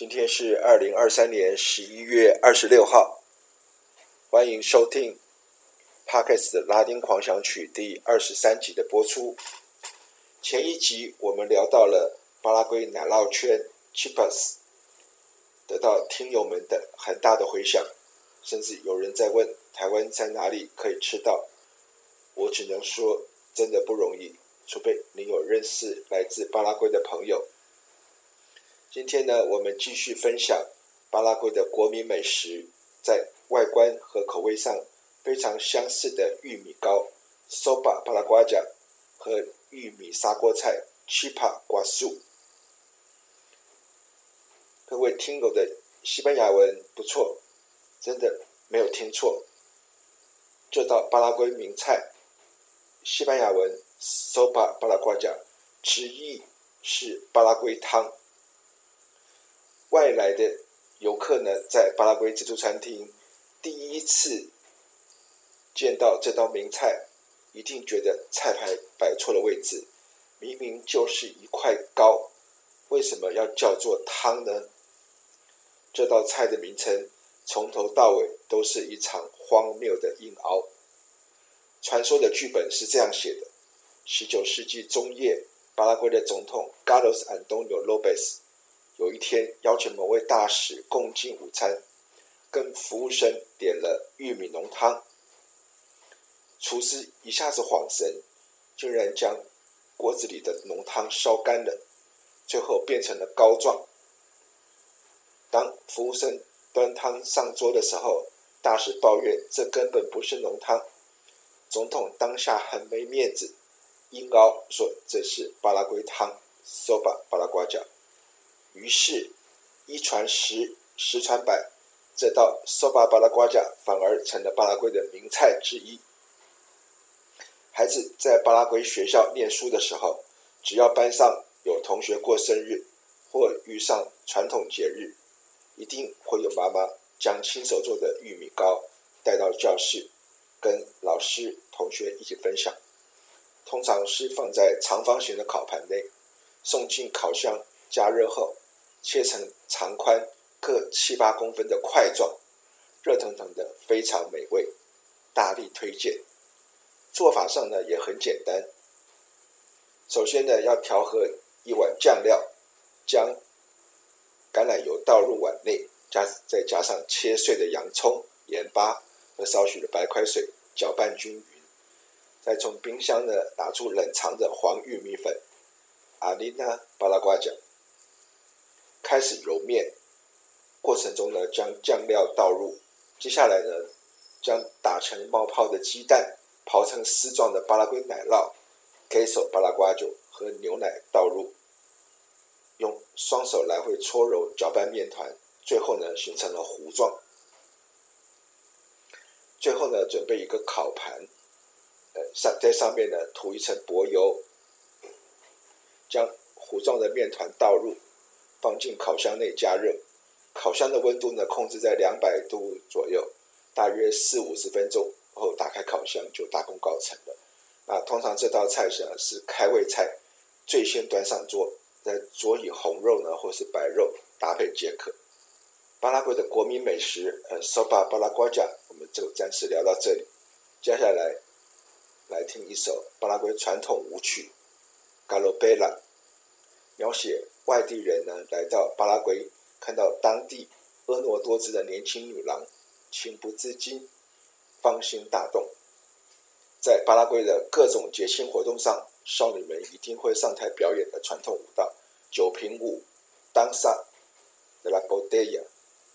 今天是二零二三年十一月二十六号，欢迎收听 Podcast 拉丁狂想曲第二十三集的播出。前一集我们聊到了巴拉圭奶酪圈 Chipas，得到听友们的很大的回响，甚至有人在问台湾在哪里可以吃到。我只能说，真的不容易，除非你有认识来自巴拉圭的朋友。今天呢，我们继续分享巴拉圭的国民美食，在外观和口味上非常相似的玉米糕 Sopa Paraguaya 和玉米砂锅菜 Chipa Guasu。各位听友的西班牙文不错，真的没有听错。这道巴拉圭名菜，西班牙文 Sopa Paraguaya，直译是巴拉圭汤。外来的游客呢，在巴拉圭自助餐厅第一次见到这道名菜。一定觉得菜牌摆错了位置，明明就是一块糕，为什么要叫做汤呢？这道菜的名称从头到尾都是一场荒谬的硬凹。传说的剧本是这样写的：十九世纪中叶，巴拉圭的总统 Carlos Antonio Lopez 有一天邀请某位大使共进午餐，跟服务生点了玉米浓汤。厨师一下子恍神，竟然将锅子里的浓汤烧干了，最后变成了膏状。当服务生端汤上桌的时候，大使抱怨这根本不是浓汤。总统当下很没面子，硬凹说这是巴拉圭汤说吧。于是，一传十，十传百，这道 Sopa Paraguaya 反而成了巴拉圭的名菜之一。孩子在巴拉圭学校念书的时候，只要班上有同学过生日或遇上传统节日，一定会有妈妈将亲手做的玉米糕带到教室，跟老师、同学一起分享。通常是放在长方形的烤盘内，送进烤箱加热后，切成长宽各七八公分的块状，热腾腾的，非常美味，大力推荐。做法上呢也很简单，首先呢要调和一碗酱料，将橄榄油倒入碗内，加再加上切碎的洋葱、盐巴和少许的白开水，搅拌均匀。再从冰箱呢拿出冷藏的黄玉米粉阿丽娜巴拉瓜酱开始揉面。过程中呢将酱料倒入，接下来呢将打成冒泡的鸡蛋。刨成丝状的巴拉圭奶酪，queso paraguayo 和牛奶倒入，用双手来回搓揉搅拌面团，最后呢形成了糊状。最后呢准备一个烤盘，呃上在上面呢涂一层薄油，将糊状的面团倒入，放进烤箱内加热，烤箱的温度呢控制在两百度左右，大约四五十分钟。后打开烤箱就大功告成了。啊，通常这道菜呢是开胃菜，最先端上桌，再佐以红肉呢或是白肉搭配即可。巴拉圭的国民美食，呃，Sopa Paraguaya，我们就暂时聊到这里。接下来来听一首巴拉圭传统舞曲《Galopela》，描写外地人呢来到巴拉圭，看到当地婀娜多姿的年轻女郎，情不自禁。芳心大动，在巴拉圭的各种节庆活动上，少女们一定会上台表演的传统舞蹈——酒瓶舞 （Danza de la Botella），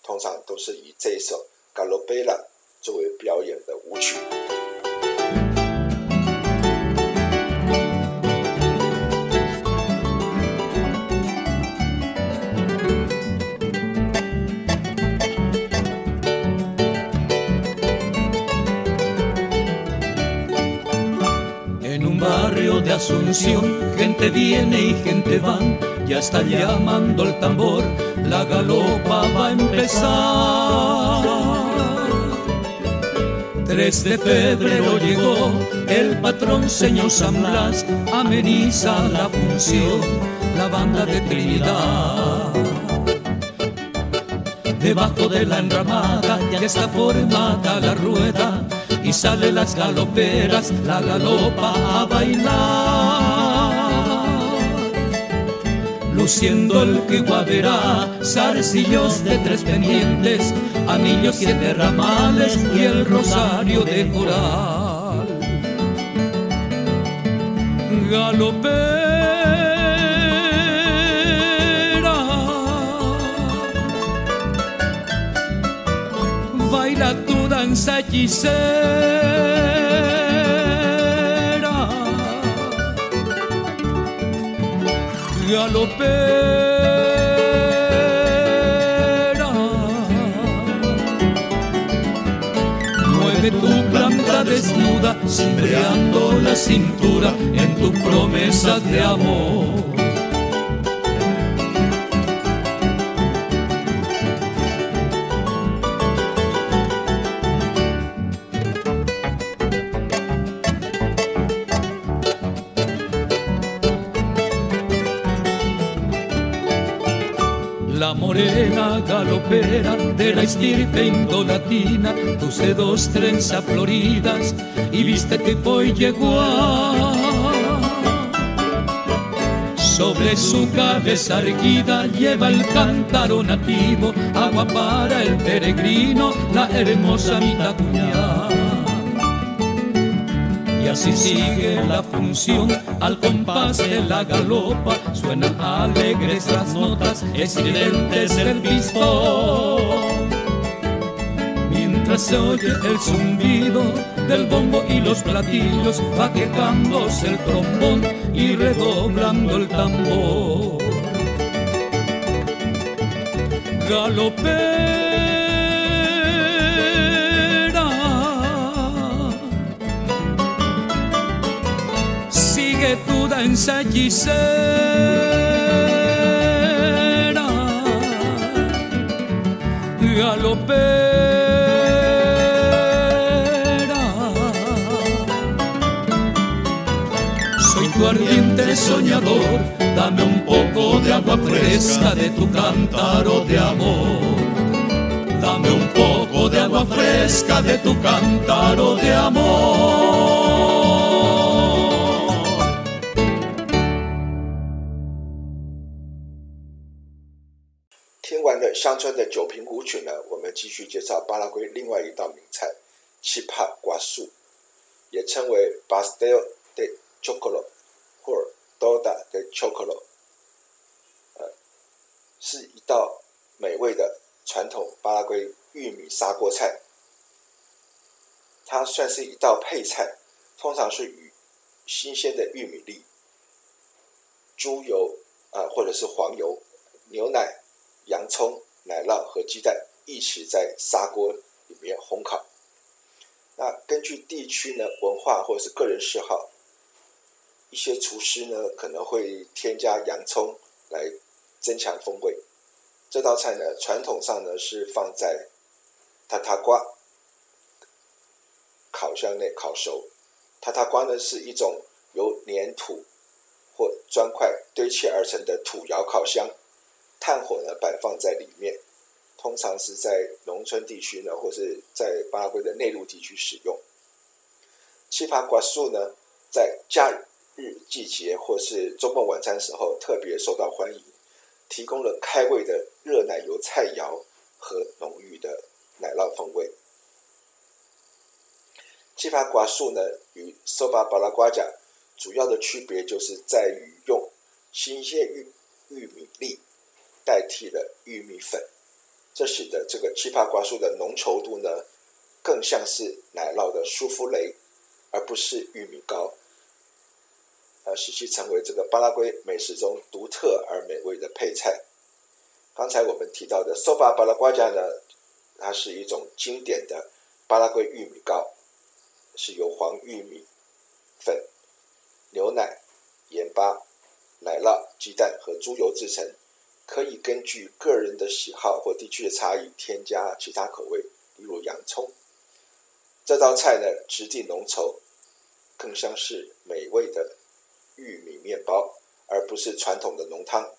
通常都是以这一首《Galopela》作为表演的舞曲。Asunción, gente viene y gente va, ya está llamando el tambor, la galopa va a empezar. 3 de febrero llegó el patrón señor San Blas, ameniza la función, la banda de Trinidad. Debajo de la enramada ya está formada la rueda y sale las galoperas, la galopa a bailar. Luciendo el que guaverá, zarcillos de tres pendientes, anillos siete ramales y el rosario de coral. Galopera, hechicera. Galopera, mueve tu planta desnuda, cimbreando la cintura en tu promesa de amor. Morena galopera de la estirpe indolatina, tus dedos trenza floridas y viste que hoy llegó Sobre su cabeza erguida lleva el cántaro nativo, agua para el peregrino, la hermosa mitacuñá. Y así sigue la función al compás de la galopa, suenan alegres las notas estridentes del pistón. Mientras se oye el zumbido del bombo y los platillos, va quejándose el trombón y redoblando el tambor. Galopera hechicera. Galopera, soy tu ardiente soñador, dame un poco de agua fresca de tu cántaro de amor. Dame un poco de agua fresca de tu cántaro de amor. 乡村的酒瓶古曲呢，我们继续介绍巴拉圭另外一道名菜——奇帕瓜素，也称为 pastel de chocolate 或 Doda de chocolate，呃，是一道美味的传统巴拉圭玉米砂锅菜。它算是一道配菜，通常是与新鲜的玉米粒、猪油啊、或者是黄油、牛奶。洋葱、奶酪和鸡蛋一起在砂锅里面烘烤。那根据地区呢，文化或者是个人嗜好，一些厨师呢可能会添加洋葱来增强风味。这道菜呢，传统上呢是放在塔塔瓜烤箱内烤熟。塔塔瓜呢是一种由粘土或砖块堆砌而成的土窑烤箱。炭火呢摆放在里面，通常是在农村地区呢，或是在巴拉圭的内陆地区使用。奇帕瓜素呢，在假日季节或是周末晚餐时候特别受到欢迎，提供了开胃的热奶油菜肴和浓郁的奶酪风味。奇帕瓜素呢，与 sopa paraguaya 主要的区别就是在于用新鲜玉玉米粒。代替了玉米粉，这使得这个奇帕瓜素的浓稠度呢，更像是奶酪的舒芙蕾，而不是玉米糕，呃，使其成为这个巴拉圭美食中独特而美味的配菜。刚才我们提到的 sopa paraguaya 呢，它是一种经典的巴拉圭玉米糕，是由黄玉米粉牛奶、盐巴、奶酪、鸡蛋和猪油制成。可以根据个人的喜好或地区的差异添加其他口味，例如洋葱。这道菜呢，质地浓稠，更像是美味的玉米面包，而不是传统的浓汤。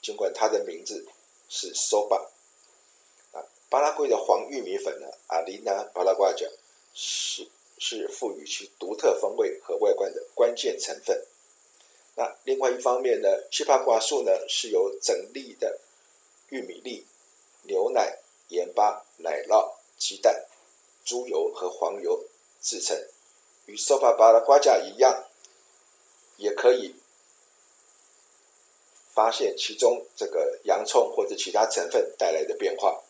尽管它的名字是 soba，啊，巴拉圭的黄玉米粉呢，阿里娜巴拉瓜酱是是赋予其独特风味和外观的关键成分。那另外一方面呢，七八瓜素呢是由整粒的玉米粒、牛奶、盐巴、奶酪、鸡蛋、猪油和黄油制成，与 soba 巴的瓜架一样，也可以发现其中这个洋葱或者其他成分带来的变化。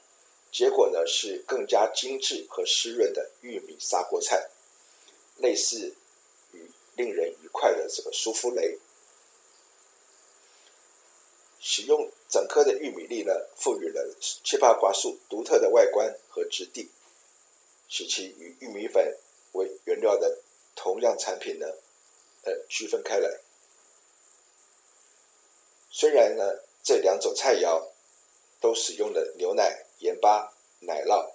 结果呢是更加精致和湿润的玉米砂锅菜，类似于令人愉快的这个舒芙蕾。使用整颗的玉米粒呢，赋予了七八瓜素独特的外观和质地，使其与玉米粉为原料的同样产品呢，呃，区分开来。虽然呢，这两种菜肴都使用了牛奶、盐巴、奶酪、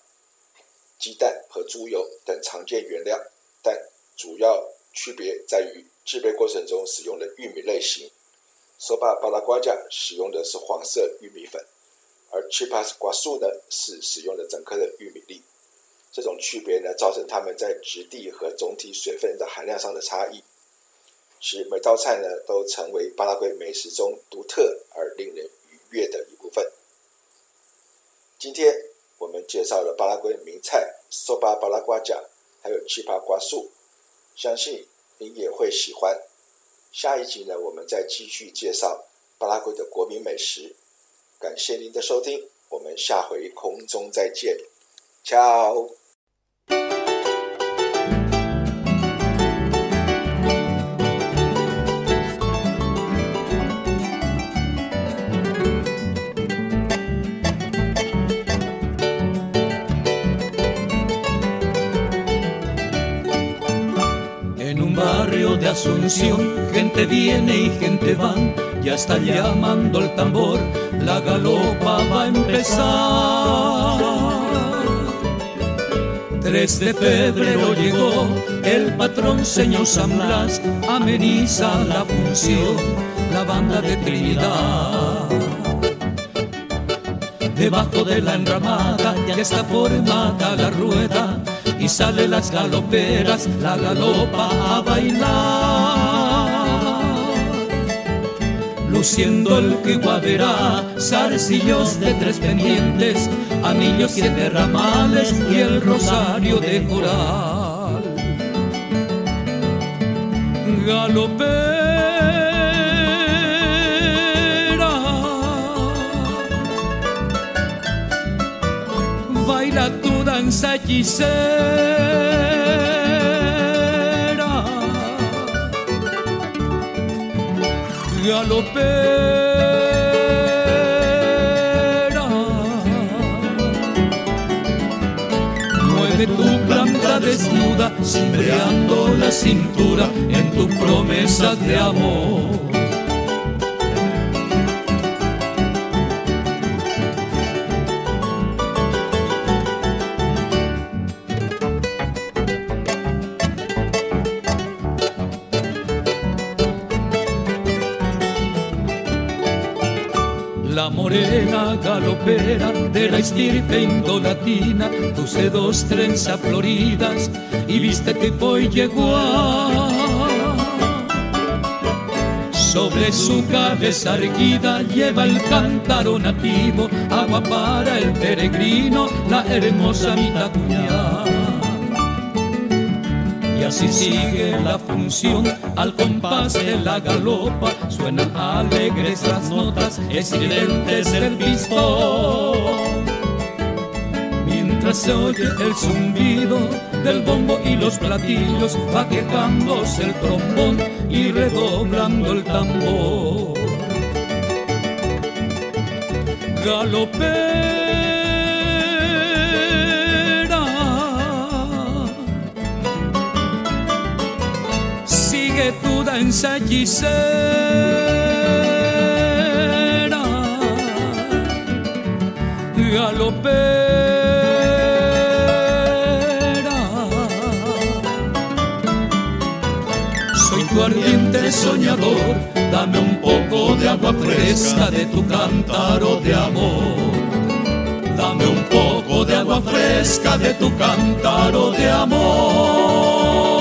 鸡蛋和猪油等常见原料，但主要区别在于制备过程中使用的玉米类型。Soba 巴拉瓜酱使用的是黄色玉米粉，而奇巴瓜素呢是使用的整颗的玉米粒。这种区别呢，造成它们在质地和总体水分的含量上的差异，使每道菜呢都成为巴拉圭美食中独特而令人愉悦的一部分。今天我们介绍了巴拉圭名菜 soba 巴拉瓜酱，还有奇巴瓜素，相信你也会喜欢。下一集呢，我们再继续介绍巴拉圭的国民美食。感谢您的收听，我们下回空中再见，Ciao。Gente viene y gente va, ya está llamando el tambor, la galopa va a empezar. 3 de febrero llegó el patrón señor San Blas, ameniza la función, la banda de Trinidad. Debajo de la enramada ya está formada la rueda y sale las galoperas, la galopa a bailar. Luciendo el que guaverá, zarcillos de tres pendientes, anillos siete ramales y el rosario de coral. Galopera, danza hechicera. Galopera, mueve tu planta desnuda, cimbreando la cintura en tu promesa de amor. De la estirpe indolatina, tus sedos trenza floridas y viste que hoy llegó Sobre su cabeza erguida lleva el cántaro nativo, agua para el peregrino, la hermosa mitacuña. Y así sigue la función al compás de la galopa, suenan alegres las notas estridentes del pistón. Mientras se oye el zumbido del bombo y los platillos, va el trombón y redoblando el tambor. Galopera, presencia hechicera. Galopera. Soy tu ardiente soñador, dame un poco de agua fresca de tu cántaro de amor. Dame un poco de agua fresca de tu cántaro de amor.